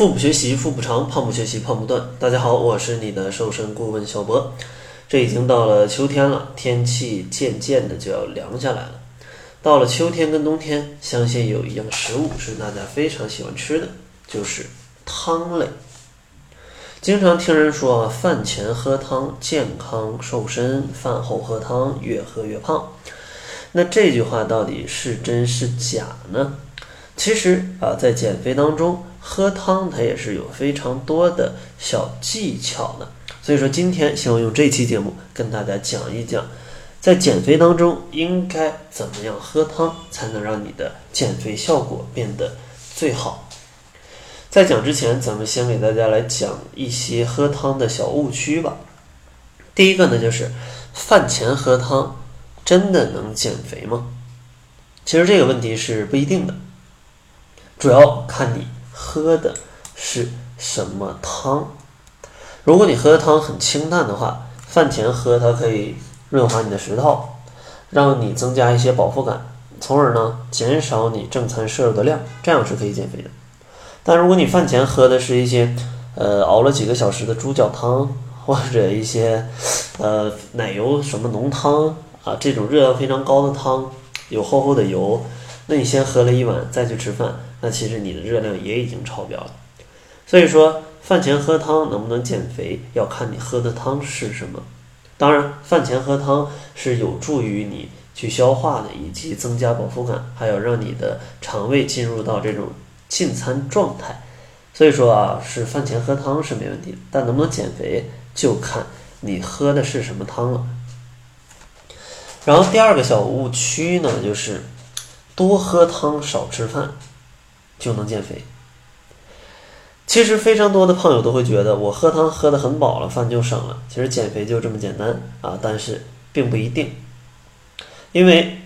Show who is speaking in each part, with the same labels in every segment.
Speaker 1: 腹部学习腹部长，胖不学习胖不断。大家好，我是你的瘦身顾问小博。这已经到了秋天了，天气渐渐的就要凉下来了。到了秋天跟冬天，相信有一样食物是大家非常喜欢吃的，就是汤类。经常听人说啊饭前喝汤健康瘦身，饭后喝汤越喝越胖。那这句话到底是真是假呢？其实啊，在减肥当中。喝汤它也是有非常多的小技巧的，所以说今天希望用这期节目跟大家讲一讲，在减肥当中应该怎么样喝汤才能让你的减肥效果变得最好。在讲之前，咱们先给大家来讲一些喝汤的小误区吧。第一个呢，就是饭前喝汤真的能减肥吗？其实这个问题是不一定的，主要看你。喝的是什么汤？如果你喝的汤很清淡的话，饭前喝它可以润滑你的食道，让你增加一些饱腹感，从而呢减少你正餐摄入的量，这样是可以减肥的。但如果你饭前喝的是一些呃熬了几个小时的猪脚汤，或者一些呃奶油什么浓汤啊这种热量非常高的汤，有厚厚的油，那你先喝了一碗再去吃饭。那其实你的热量也已经超标了，所以说饭前喝汤能不能减肥，要看你喝的汤是什么。当然，饭前喝汤是有助于你去消化的，以及增加饱腹感，还有让你的肠胃进入到这种进餐状态。所以说啊，是饭前喝汤是没问题，但能不能减肥就看你喝的是什么汤了。然后第二个小误区呢，就是多喝汤少吃饭。就能减肥。其实非常多的胖友都会觉得，我喝汤喝的很饱了，饭就省了。其实减肥就这么简单啊，但是并不一定。因为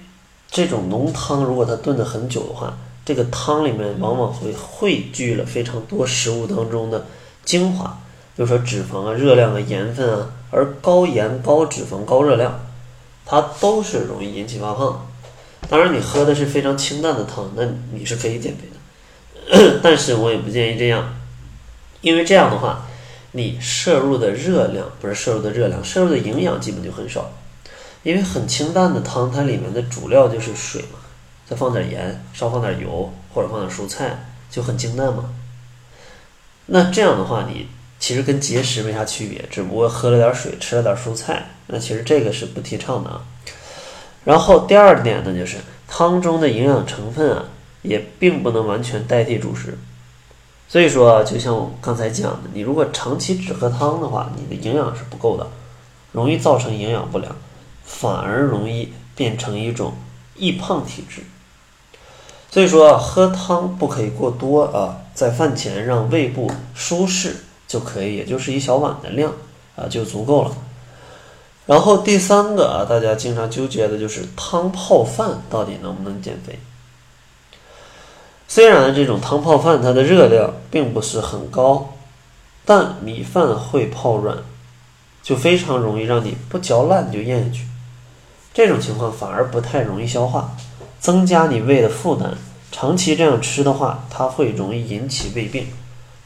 Speaker 1: 这种浓汤如果它炖的很久的话，这个汤里面往往会汇聚了非常多食物当中的精华，比如说脂肪啊、热量啊、盐分啊，而高盐、高脂肪、高热量，它都是容易引起发胖。当然，你喝的是非常清淡的汤，那你是可以减肥。但是我也不建议这样，因为这样的话，你摄入的热量不是摄入的热量，摄入的营养基本就很少。因为很清淡的汤，它里面的主料就是水嘛，再放点盐，少放点油，或者放点蔬菜，就很清淡嘛。那这样的话，你其实跟节食没啥区别，只不过喝了点水，吃了点蔬菜。那其实这个是不提倡的啊。然后第二点呢，就是汤中的营养成分啊。也并不能完全代替主食，所以说啊，就像我刚才讲的，你如果长期只喝汤的话，你的营养是不够的，容易造成营养不良，反而容易变成一种易胖体质。所以说，喝汤不可以过多啊，在饭前让胃部舒适就可以，也就是一小碗的量啊就足够了。然后第三个啊，大家经常纠结的就是汤泡饭到底能不能减肥？虽然这种汤泡饭它的热量并不是很高，但米饭会泡软，就非常容易让你不嚼烂就咽下去。这种情况反而不太容易消化，增加你胃的负担。长期这样吃的话，它会容易引起胃病。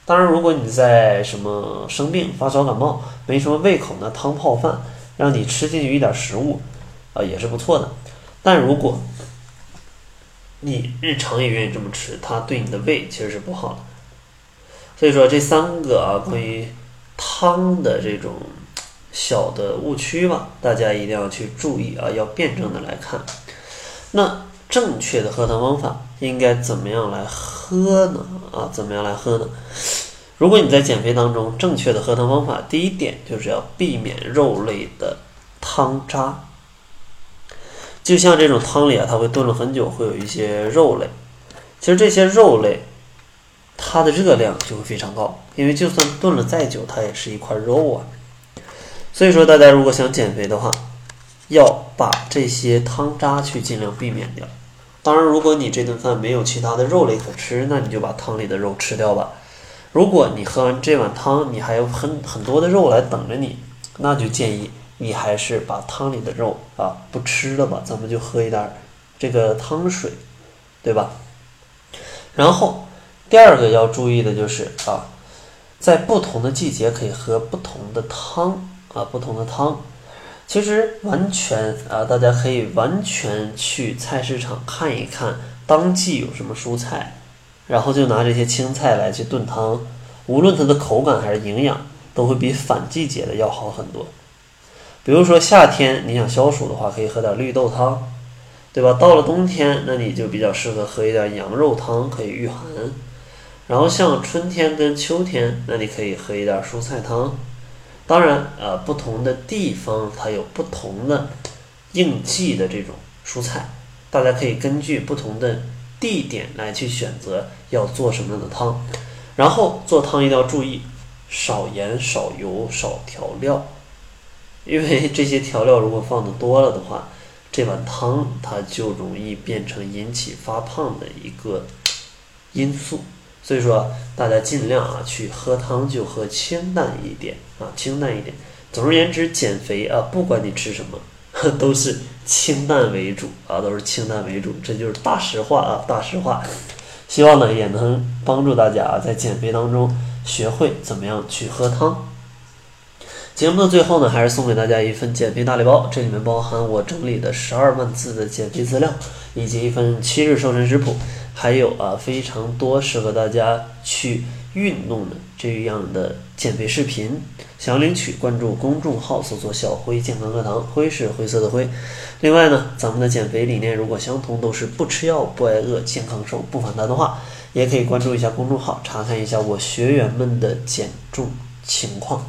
Speaker 1: 当然，如果你在什么生病、发烧、感冒，没什么胃口，那汤泡饭让你吃进去一点食物，啊，也是不错的。但如果你日常也愿意这么吃，它对你的胃其实是不好的。所以说这三个啊，关于汤的这种小的误区吧，大家一定要去注意啊，要辩证的来看。那正确的喝汤方法应该怎么样来喝呢？啊，怎么样来喝呢？如果你在减肥当中，正确的喝汤方法，第一点就是要避免肉类的汤渣。就像这种汤里啊，它会炖了很久，会有一些肉类。其实这些肉类，它的热量就会非常高，因为就算炖了再久，它也是一块肉啊。所以说，大家如果想减肥的话，要把这些汤渣去尽量避免掉。当然，如果你这顿饭没有其他的肉类可吃，那你就把汤里的肉吃掉吧。如果你喝完这碗汤，你还有很很多的肉来等着你，那就建议。你还是把汤里的肉啊不吃了吧，咱们就喝一点这个汤水，对吧？然后第二个要注意的就是啊，在不同的季节可以喝不同的汤啊，不同的汤。其实完全啊，大家可以完全去菜市场看一看当季有什么蔬菜，然后就拿这些青菜来去炖汤，无论它的口感还是营养，都会比反季节的要好很多。比如说夏天你想消暑的话，可以喝点绿豆汤，对吧？到了冬天，那你就比较适合喝一点羊肉汤，可以御寒。然后像春天跟秋天，那你可以喝一点蔬菜汤。当然，呃，不同的地方它有不同的应季的这种蔬菜，大家可以根据不同的地点来去选择要做什么样的汤。然后做汤一定要注意少盐、少油、少调料，因为这些调料如果放的多了的话，这碗汤它就容易变成引起发胖的一个因素。所以说，大家尽量啊去喝汤就喝清淡一点啊，清淡一点。总而言之，减肥啊，不管你吃什么，都是清淡为主啊，都是清淡为主，这就是大实话啊，大实话。希望呢也能帮助大家啊在减肥当中学会怎么样去喝汤。节目的最后呢，还是送给大家一份减肥大礼包，这里面包含我整理的十二万字的减肥资料，以及一份七日瘦身食谱。还有啊，非常多适合大家去运动的这样的减肥视频，想要领取，关注公众号搜索“小辉健康课堂”，辉是灰色的灰。另外呢，咱们的减肥理念如果相同，都是不吃药、不挨饿、健康瘦、不反弹的话，也可以关注一下公众号，查看一下我学员们的减重情况。